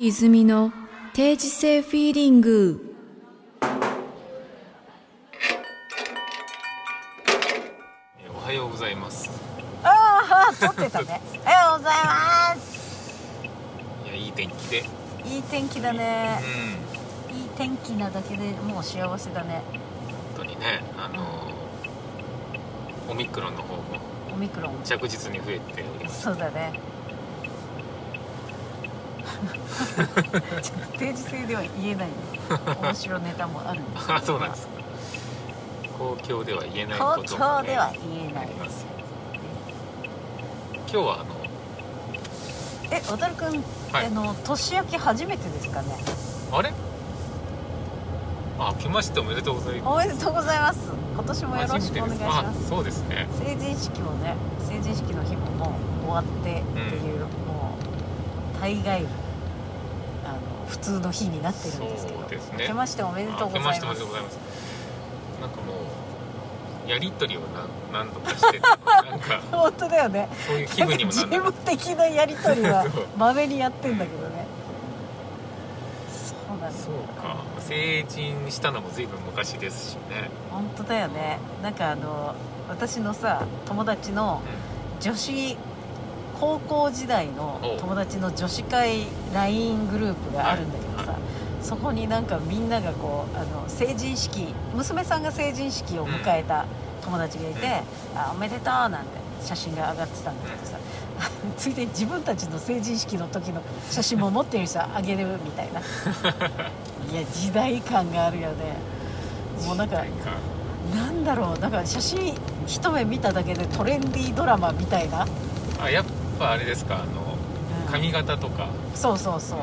泉の定時性フィーリング。えーおはようございます。ああ撮ってたね。おはようございます。いやいい天気で。いい天気だうん。ねいい天気なだけでもう幸せだね。本当にねあのーオミクロンの方もオミクロン。着実に増えております。そうだね定時制では言えない面白ネタもあるんですあそうなんですか。公共では言えないことも、ね、公共では言えない。ありますよ今日はあのえ渡るくん、はい。あの年明け初めてですかね。あれ？あ明けましておめでとうございます。おめでとうございます。今年もよろしくお願いします。あそうですね。成人式もね成人式の日ももう終わってっていう、もう大概普通の日になってるんですけど。そうですね。明けましておめでとうございます。明けましておめでとうございます。なんかもうやりとりを何何度かしててなんか。本当だよね。そういう気分にもなるか事務的なやり取りは まめにやってんだけどね。そうなんだ。そうか。成人したのも随分昔ですしね、本当だよね。なんかあの私のさ友達の女子高校時代のお友達の女子会 LINE グループがあるんだけどさ、はいそこになんかみんながこうあの成人式娘さんが成人式を迎えた友達がいて「あおめでとう」なんて写真が上がってたんだけどさ、ついでに自分たちの成人式の時の写真も持ってる人あげるみたいな。いや時代感があるよね。もうなんかなんだろう。なんか写真一目見ただけでトレンディードラマみたいな、あやっぱあれですかあのうん。髪型とか、そうそうそう。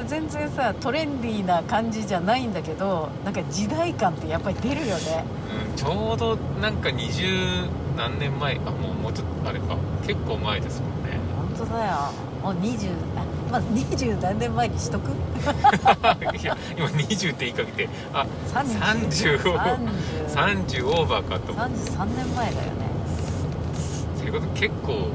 う、ん、全然さトレンディーな感じじゃないんだけどなんか時代感ってやっぱり出るよね。うんちょうどなんか二十何年前あもうもうちょっとあれか。結構前ですもんね。本当だよ。もう20あまず20何年前にしとく？いや今20って言いかけてあ30 30を30 30オーバーかと思って33年前だよね。ということ結構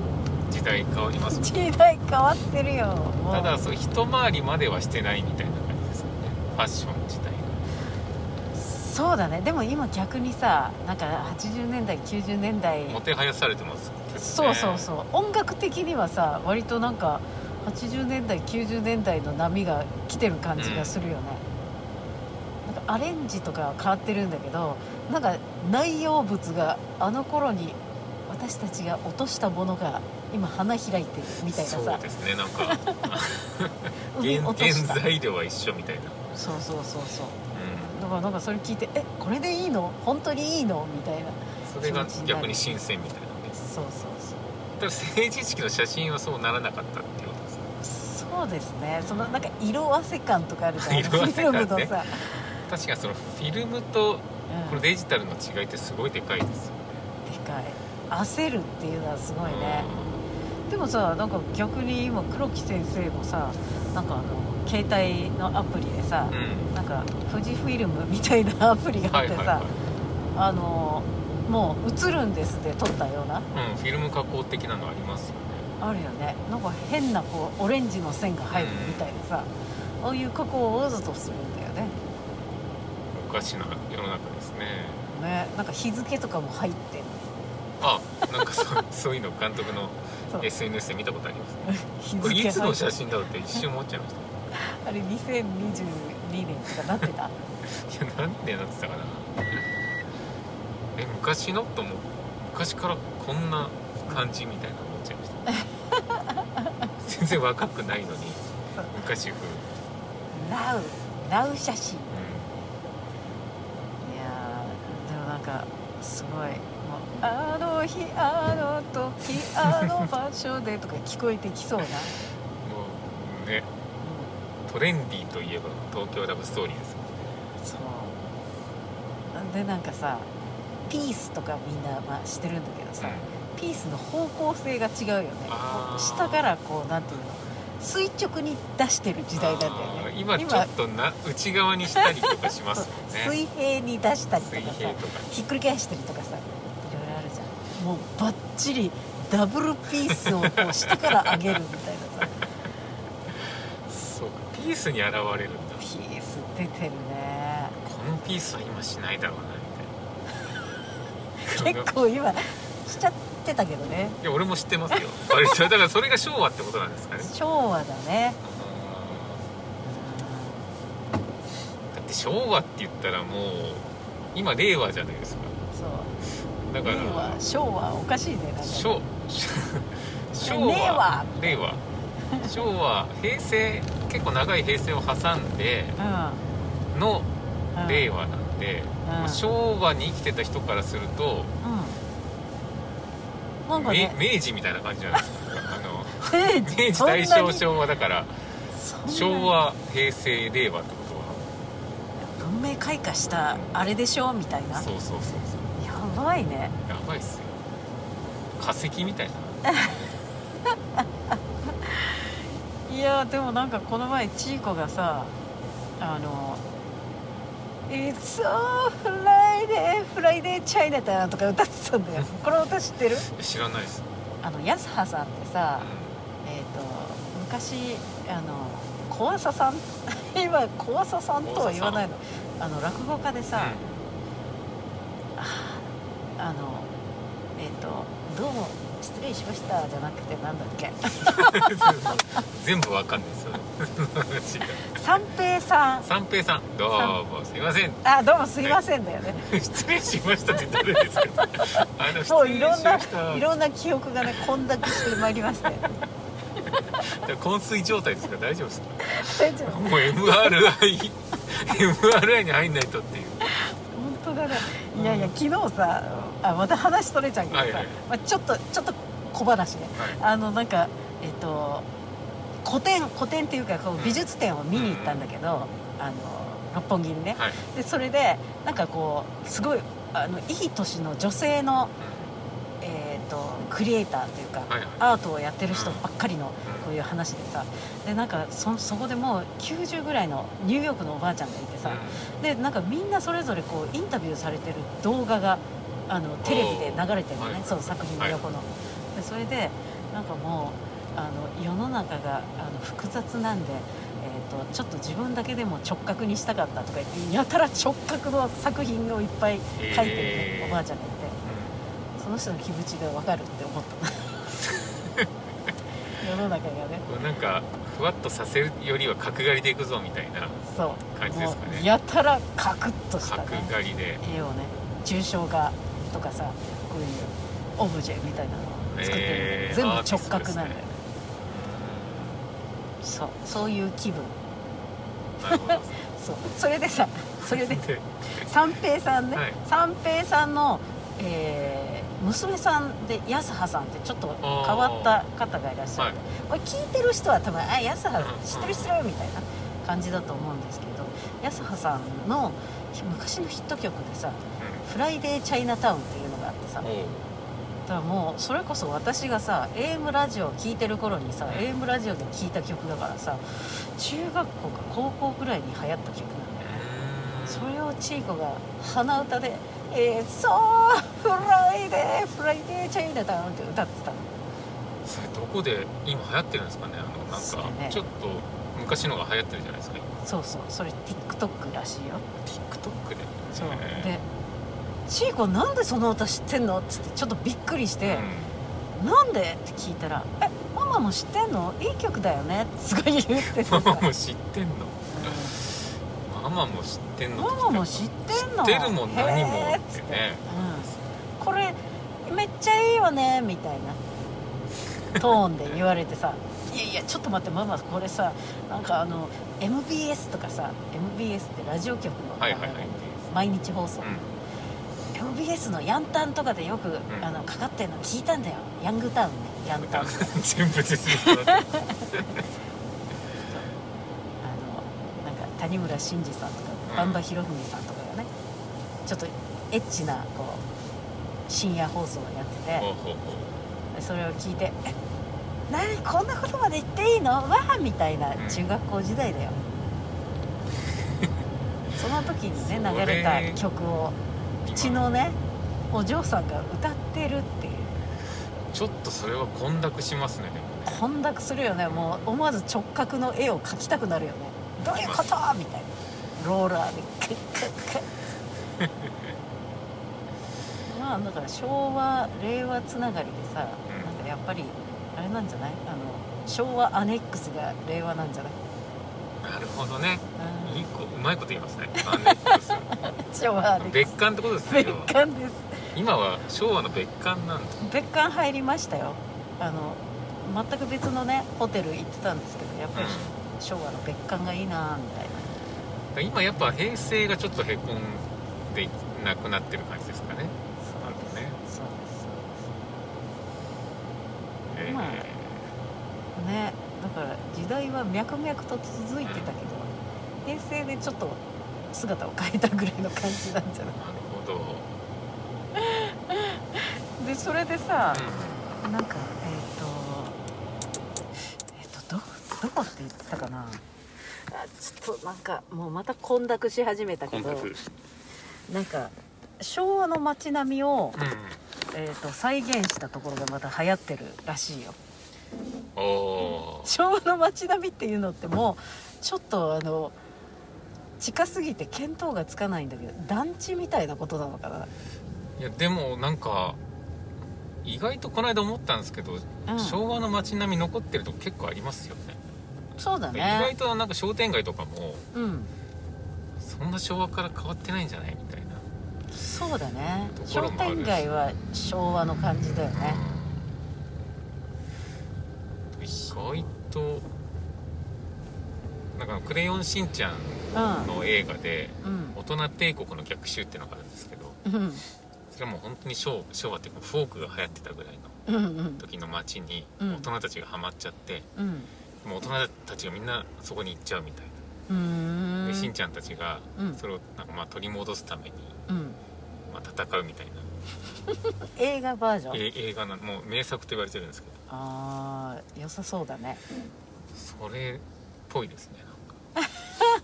時代変わります時代変わってるよ。ただそう一回りまではしてないみたいな感じですよね。ファッション自体が。そうだね。でも今逆にさなんか80年代90年代。もてはやされてますけどね。そうそうそう。音楽的にはさ割となんか80年代90年代の波が来てる感じがするよね、なんかアレンジとかは変わってるんだけどなんか内容物があの頃に私たちが落としたものが今花開いてるみたいなそうさですねなんか。海原落とした原材料は一緒みたいな、そうそうそうそう。うだからなんかそれ聞いて「えこれでいいの？本当にいいの?」みたいな。ん、それが逆に新鮮みたいなね。そうそうそう。ただ成人式の写真はそうならなかったっていうことですね。そうですね。そのなんか色あせ感とかあるじゃん。色あせ感ね。フィルムのさ、確かにそのフィルムとうん。これデジタルの違いってすごいでかいですよね、でかい。焦るっていうのはすごいねでもさなんか逆に今黒木先生もさなんかあの携帯のアプリでさうん、うんなんか富士フィルムみたいな アプリがあってさ、はいはいはい。あのもう映るんですって撮ったような。うん、フィルム加工的なのありますよね。あるよね。なんか変なこうオレンジの線が入るみたいなさ、ああいう加工をわざとするんだよね。おかしな世の中ですね。ね。なんか日付とかも入ってるあなんかそうそういうの監督の SNS で見たことあります 日これいつの写真だろうって一瞬思っちゃいまし あれ2022年とかなってた？た いやなんでなってたかな。え昔の？と思う。昔からこんな感じみたいな思っちゃいました。全然若くないのに昔風、ラウラウ写真。ういやーでもなんかすごいあの日あの時あの場所でとか聞こえてきそうな、ん、もうねトレンディーといえば東京ラブストーリーですよね。そう。でなんかさピースとかみんな、まあ、してるんだけどさ、ピースの方向性が違うよね。下からこうなんていうの垂直に出してる時代なんだよね。今ちょっとな内側にしたりとかしますよね。水平に出したりとか水さ平とか。ひっくり返したりとかさもうバッチリダブルピースをこう下から上げるみたいなさ。そうかピースに現れるんだ。ピース出てるね。このピースは今しないだろうなみたいな。結構今しちゃってたけどね。いや俺も知ってますよ。だからそれが昭和ってことなんですかね。昭和だね。だって昭和って言ったらもう今令和じゃないですかだから令和昭和おかしいね昭和令和。昭和平成結構長い平成を挟んでのうん、うん、令和なんで、うん。まあ昭和に生きてた人からすると、うん。なんかね。め明治みたいな感じじゃないですか。あの 明明治大正昭和だから昭和平成令和ってことは。文明開化したあれでしょみたいな。そうそうそうばいね。やばいっすよ。化石みたいな。いやでもなんかこの前チーコがさあの「It's so Friday Friday Chinatown」とか歌ってたんだよ。この歌知ってる？知らないです、あの安葉さんってさえっ、と昔あの小朝さん？今小朝さんとは言わないの。あの落語家でさ、あのえっ、と「どうも失礼しました」じゃなくてなんだっけ？う ん全部わかんないですよ 三平さん。三平さん。どうもすいません。あどうもすいませんだよね。失礼しましたって誰ですか？あのそういろんないろんな記憶がね混濁してまいりまして。昏睡状態ですか？ら大丈夫ですか？大丈夫。もう MRI MRI に入んないとっていう。本当だね。いやいや昨日さあまた話それちゃうけどさ、はいはい。まあ、ちょっとちょっと小話ね。はい。あのなんかえっと古典古典っていうかこう美術展を見に行ったんだけど、あの六本木にね。はい。でそれでなんかこうすごいあのいい年の女性の、えー、とクリエイターというか、はいはい。アートをやってる人ばっかりのうん。こういう話でさ。でなんかそそこでもう90ぐらいのニューヨークのおばあちゃんがいてさ、でなんかみんなそれぞれこうインタビューされてる動画があのテレビで流れてるのね、はい。その作品の横の、でそれでなんかもうあの世の中があの複雑なんで、えー、とちょっと自分だけでも直角にしたかったとか言ってやたら直角の作品をいっぱい描いてる、へーおばあちゃんがいてその人の気持ちが分かるって思った。世の中がね。なんかふわっとさせるよりは角刈りでいくぞみたいな感じですかね。やたらカクッとした角ね刈りで。絵をね抽象画とかさこういうオブジェみたいなのを作ってるんだけど、へー全部直角なんだよねそうそういう気分。そう。それでさそれでで？三平さんね、はい。三平さんの、えー娘さんで安葉さんってちょっと変わった方がいらっしゃって、これ聞いてる人は多分「あ安葉うん。知ってる知ってる」みたいな感じだと思うんですけど安葉さんの昔のヒット曲でさ「フライデーチャイナタウン」っていうのがあってさだからもうそれこそ私がさ AM ラジオを聴いてる頃にさ AM ラジオで聴いた曲だからさ中学校か高校ぐらいに流行った曲なんだよね。それをチーコが鼻歌で「It's so Friday Friday Chinatown」って歌ってたの。それどこで今流行ってるんですかね？あのなんかちょっと昔のが流行ってるじゃないですか。今そうそうそれ TikTok らしいよ。TikTok で。そう。で「チーコなんでその歌知ってんの?」っつってちょっとびっくりしてう「なんで?」って聞いたら「えママも知ってんのいい曲だよね」ってすごい言っててさ。んママも知ってんの？ママも知ってんの？ママも知ってんの？知ってるもん何もってね。うん、これめっちゃいいわね？みたいなトーンで言われてさ「いやいやちょっと待ってママこれさなんかあの MBS とかさ MBS ってラジオ局の、はいはいはい。毎日放送、うん。MBS のヤンタンとかでよく、ん。あのかかってんの聞いたんだよ。ヤングタウン。ねヤンタウン。全部説明あのなんか谷村新司さんとかうん。馬場博文さんとかがねちょっとエッチなこう深夜放送をやっててそれを聞いて「え何こんなことまで言っていいの？わあ!」みたいな中学校時代だよ、その時にね流れた曲をうちのねお嬢さんが歌ってるっていう。ちょっとそれは混濁しますね。でも混濁するよね。もう思わず直角の絵を描きたくなるよね。どういうこと？みたいな。ローラーでクックックッ。まあだから昭和令和つながりでさ、うん。なんかやっぱりなんじゃないあの昭和アネックスが令和なんじゃない、なるほどね。うん。いい子うまいこと言いますね。アンネックス。昭和アネックス。別館ってことですね別館です。今は昭和の別館なんだ。別館入りましたよ。あの全く別のねホテル行ってたんですけどやっぱりう昭和の別館がいいなみたいな。今やっぱ平成がちょっとへこんでなくなってる感じですかねそうなるほどねですそうですえーまあねだから時代は脈々と続いてたけど平成でちょっと姿を変えたぐらいの感じなんじゃない？なるほど、でそれでさうなんかえっ、とえっ、とどどこって言ってたかな？あちょっとなんかもうまた混濁し始めたん、けどなんか昭和の街並みを、うんえー、と再現したところがまた流行ってるらしいよ。昭和の街並みっていうのってもうちょっとあの近すぎて見当がつかないんだけど団地みたいなことなのかいやでもなんか意外とこの間思ったんですけど、な、うん、昭和の街並み残ってるとこ結構ありますよね。そうだ意外ねとなんか商店街とかもうん。そんな昭和から変わってないんじゃない？みたいな、そうだね。商店街は昭和の感じだよねうん、意外となんか「クレヨンしんちゃん」の映画でうん「大人帝国の逆襲」っていうのがあるんですけどうん。うんそれはもう本当に昭昭和っていうかフォークが流行ってたぐらいの時の街にうん。大人たちがハマっちゃって、うん。もう大人たちがみんなそこに行っちゃうみたいなうーんでしんちゃんたちがうんそれをなんかまあ取り戻すためにうん。まあ戦うみたいな。映画バージョン？え映画のもう名作と言われてるんですけど。ああ良さそうだね。それっぽいですねなんか。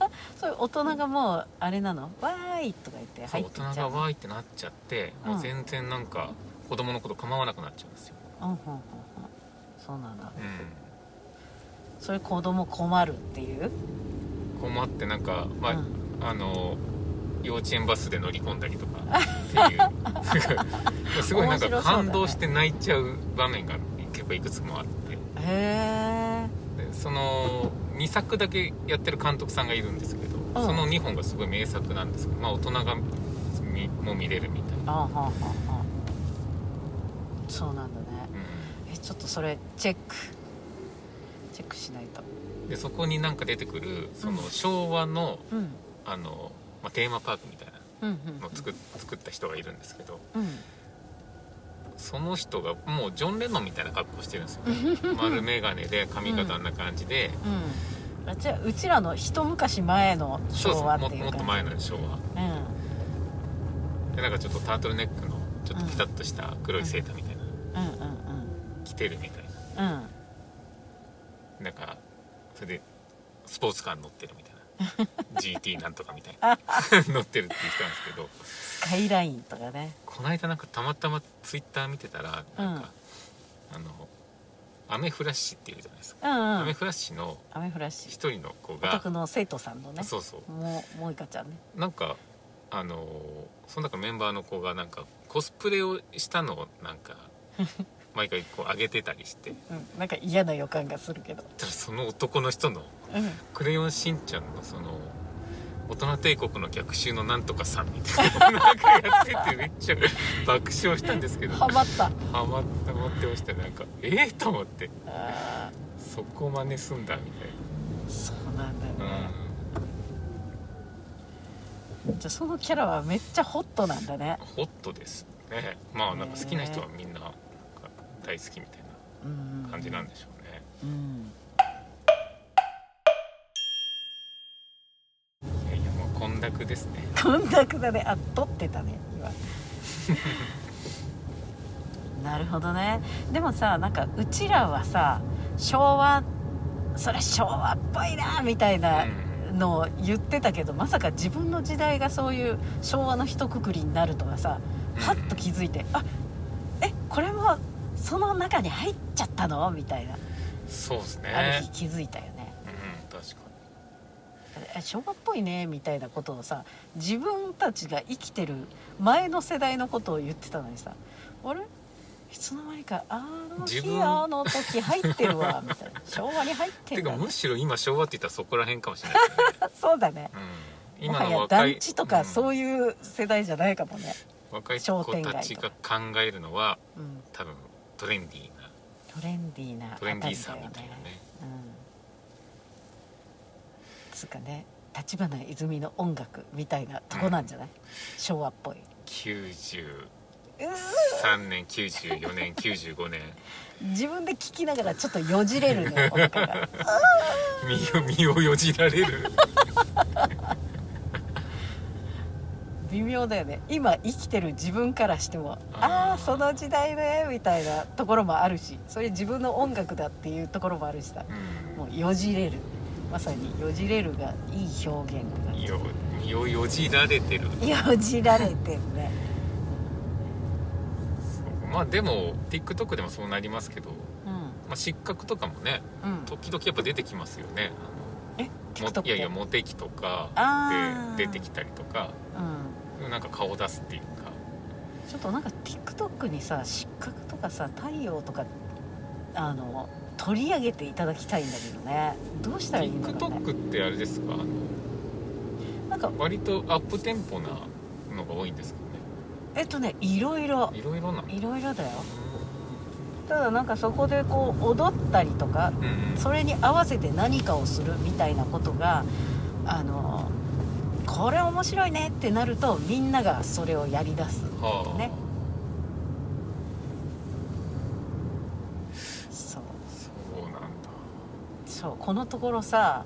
そういう大人がもうあれなの？わーいとか言って入ってっちゃう人がわーいってなっちゃってもう全然なんか子供のこと構わなくなっちゃうんですよ、うんうんうん。うんそうなんだ。うそれ子供困るっていう？ん、困ってなんか、まあうん。あの幼稚園バスで乗り込んだりとか。っていう。すごいなんか感動して泣いちゃう場面が結構いくつもあって。へえでその2作だけやってる監督さんがいるんですけど、ん。その2本がすごい名作なんですけど、まあ、大人が見も見れるみたいな、あはははそうなんだね。うえちょっとそれチェック。チェックしないと。ん、でそこになんか出てくるそのうん。昭和のうん。あの、まあ、テーマパークみたいなうんうんのを作っ作った人がいるんですけどうん。その人がもうジョン・レノンみたいな格好してるんですよね。丸眼鏡で髪型あんな感じで、うん。あじゃあうちらの一昔前の昭和ってももっと前の昭和。うん。でなんかちょっとタートルネックのちょっとピタッとした黒いセーターみたいな、うん。うん着てるみたいな。うんうん。なんかそれでスポーツカーに乗ってるみたいな GT なんとかみたいな。乗ってるって言ってたんですけど。スカイラインとかね。この間なんかたまたまツイッター見てたらなんか、あのアメフラッシュっていうじゃないですか、うんうん。アメフラッシュの一人の子おが宅の生徒さんのね。そうそう。もうもういかちゃんね。なんかあのその中のメンバーの子がなんかコスプレをしたのをなんか 毎回こう上げてたりして。うん。なんか嫌な予感がするけど。ただその男の人のうん「クレヨンしんちゃん」のその大人帝国の逆襲のなんとかさんみたいなのなんかやっててめっちゃ爆笑したんですけど。ハマった。ハマってハマってましたなんかええと思って。あそこ真似すんだみたいーそうなんだな、ね、じゃあそのキャラはめっちゃホットなんだね。うん、ホットですね。まあなんか好きな人はみんななんか大好きみたいうんな感じなんでしょうね、うんいやいやもう混濁ですね。混濁だね。あ撮ってたね。今。なるほどね。でもさなんかうちらはさ昭和それ昭和っぽいなみたいなのを言ってたけどまさか自分の時代がそういう昭和の一括りになるとはさパッと気づいて、あえこれもその中に入っちゃったの？みたいな。そうですね。ある日気づいたよね。うん確かえ昭和っぽいねみたいなことをさ自分たちが生きてる前の世代のことを言ってたのにさあれ？いつの間にかあの日あの時入ってるわ みたいな。昭和に入ってるわにてかむしろ今昭和って言ったらそこら辺かもしれない。ね、そうだね。うん、今の若い団地とかそういいう世代じゃないかもね、うん、若い商子たちが考えるのはうん、多分トレンディーな。トレンディーなトレンディーさみたいなね。うん。つうかね立花泉の音楽みたいなとこなんじゃない、昭和っぽい。93うー年94年95年。自分で聴きながらちょっとよじれるね 身をよじられる微妙だよね。今生きてる自分からしてもあーあその時代ねみたいなところもあるしそれ自分の音楽だっていうところもあるしさ。うん。もうよじれる。まさによじれるがいい表現が身を身をよじられてる。よじられてるね。まあでも TikTok でもそうなりますけど、うん。まあ、失格とかもねうん。時々やっぱ出てきますよね。え？いやいやモテ期とかで出てきたりとか。うんなんか顔出すっていうか。ちょっとなんか TikTok にさ失格とかさ太陽とかあの取り上げていただきたいんだけどね。どうしたらいいんだろうね。TikTok ってあれですか？あのなんか割とアップテンポなのが多いんですかえっとねいろいろねいろいろな。のいろいろだよ。ただなんかそこでこう踊ったりとかうんうん。それに合わせて何かをするみたいなことがあのこれ面白いねってなるとみんながそれをやりだす。はあ、ね。そう。そうなんだ。そうこのところさ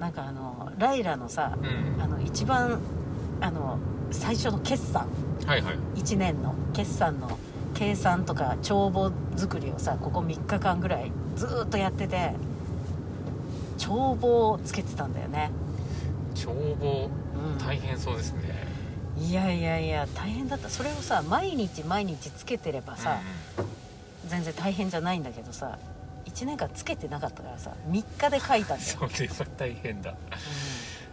なんかあのライラのさうん。あの一番あの最初の決算。はいはい。1年の決算の計算とか帳簿作りをさここ3日間ぐらいずーっとやってて帳簿をつけてたんだよね、帳簿？うん、大変そうですね、いやいやいや大変だった。それをさ毎日毎日つけてればさ、全然大変じゃないんだけどさ1年間つけてなかったからさ3日で書いたんだよ、それは大変だ。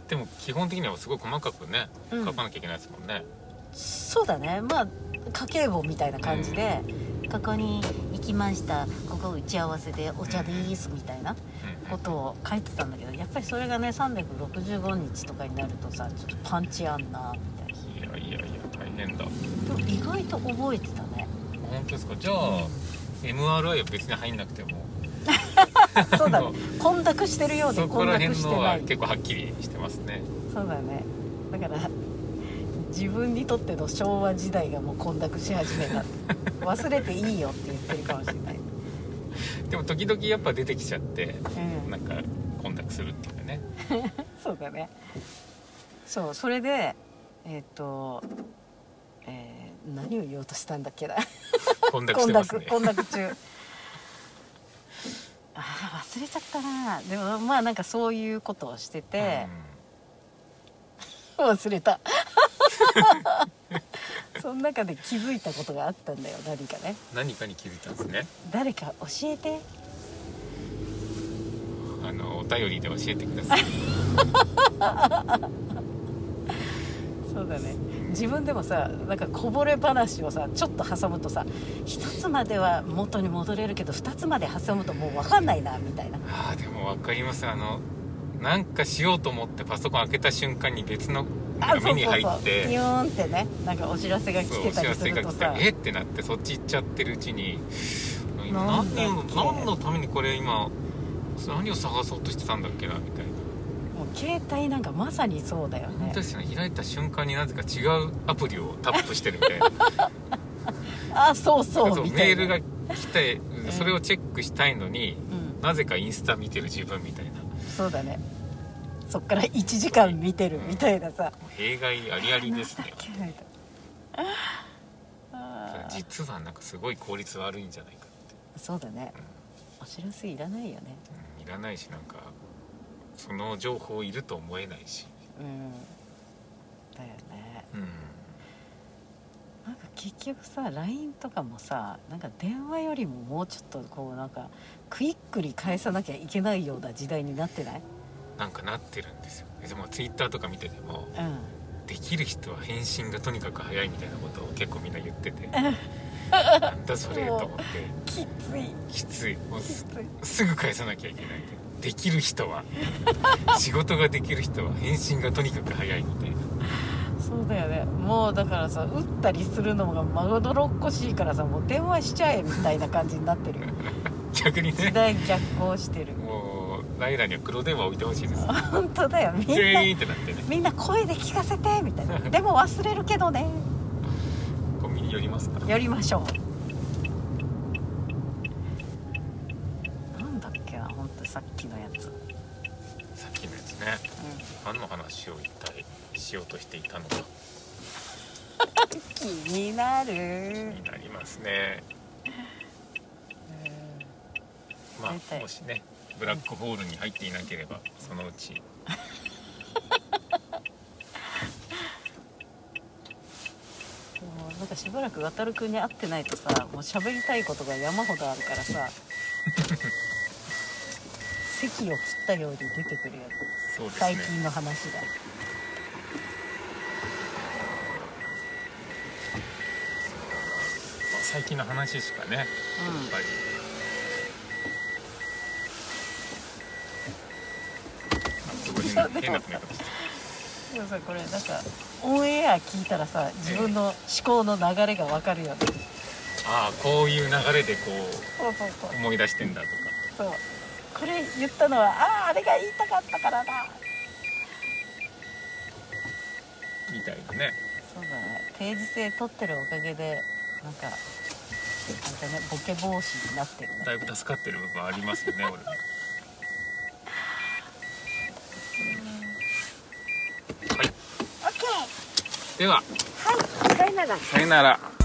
でも基本的にはすごい細かくねうん。書かなきゃいけないですもんね、そうだね。まあ家計簿みたいな感じで、ここに行きました。ここ打ち合わせでお茶でーすみたいな。うんことを書いてたんだけどやっぱりそれがね365日とかになるとさちょっとパンチあんなみたいないやいやいや大変だ。でも意外と覚えてたね。本当ですか？じゃあ、MRI は別に入んなくても。そうだね。混濁してるようで混濁してなはい結構はっきりしてますね。そうだね。だから自分にとっての昭和時代がもう混濁し始めた。忘れていいよって言ってるかもしれない、でも時々やっぱ出てきちゃってうん。なんか混濁するっていうかね。そうだね。そうそれでえっ、と、えー何を言おうとしたんだっけな。混濁してますね。混濁中。ああ忘れちゃったな。でもまあなんかそういうことをしてて、忘れた その中で気づいたことがあったんだよ何かね。うん何かに気づいたんですね。誰か教えて。あのお便りで教えてください。そうだね。自分でもさなんかこぼれ話をさちょっと挟むとさ一つまでは元に戻れるけど二つまで挟むともう分かんないなみたいな。あーでも分かります。あのなんかしようと思ってパソコン開けた瞬間に別の目に入っピてヨーンってねなんかお知らせが来てたりするとさ。えってなってそっち行っちゃってるうちに。何を何のためにこれ今何を探そうとしてたんだっけなみたいな。もう携帯なんかまさにそうだよね。本当ですよね。開いた瞬間になぜか違うアプリをタップしてるみたいな。あそうそうそうみたいな。メールが来てそれをチェックしたいのに、うん、なぜかインスタ見てる自分みたいな。そうだねそっから1時間見てるみたいなさ。弊害ありありですね。実はなんかすごい効率悪いんじゃないかって、そうだね。お知らせいらないよね。うんいらないしなんかその情報いると思えないし、うん。だよね。うん、なんか結局さ LINE とかもさなんか電話よりももうちょっとこうなんかクイックに返さなきゃいけないような時代になってない？なんかなってるんですよ。でもツイッターとか見ててもうん。できる人は返信がとにかく早いみたいなことを結構みんな言っててなんだそれと思って。きつい。きつい。もうきすぐ返さなきゃいけない。できる人は 仕事ができる人は返信がとにかく早いみたいな。そうだよね。もうだからさ打ったりするのがまどろっこしいからさもう電話しちゃえみたいな感じになってる 逆にね。代逆行してる。もうライラには黒電話置いてほしいです。本当だよ。みんなってなってね。みんな声で聞かせてみたいな。でも忘れるけどね。コンビニ寄りますかやりましょう。なんだっけな本当さっきのやつ、さっきのやつね。何の話を一体しようとしていたのか。気になる。気になりますね。まあもしねブラックホールに入っていなければそのうち。もうなんかしばらく渡るくんに会ってないとさもう喋りたいことが山ほどあるからさ 席を切ったように出てくるよね。最近の話がまあ最近の話しかねやっうんぱりあすごい変な詰め方してでもさこれなんかオンエア聞いたらさ自分の思考の流れがわかるよね。ああこういう流れでこそうそうそうう思い出してんだとか。そう。これ言ったのはあああれが言いたかったからだ。みたいなね。そうだね。定時制取ってるおかげでなんかあれだねボケ防止になってるねだいぶ助かってる部分ありますよね俺もはいオッケでは。ーはいさよなら。さよなら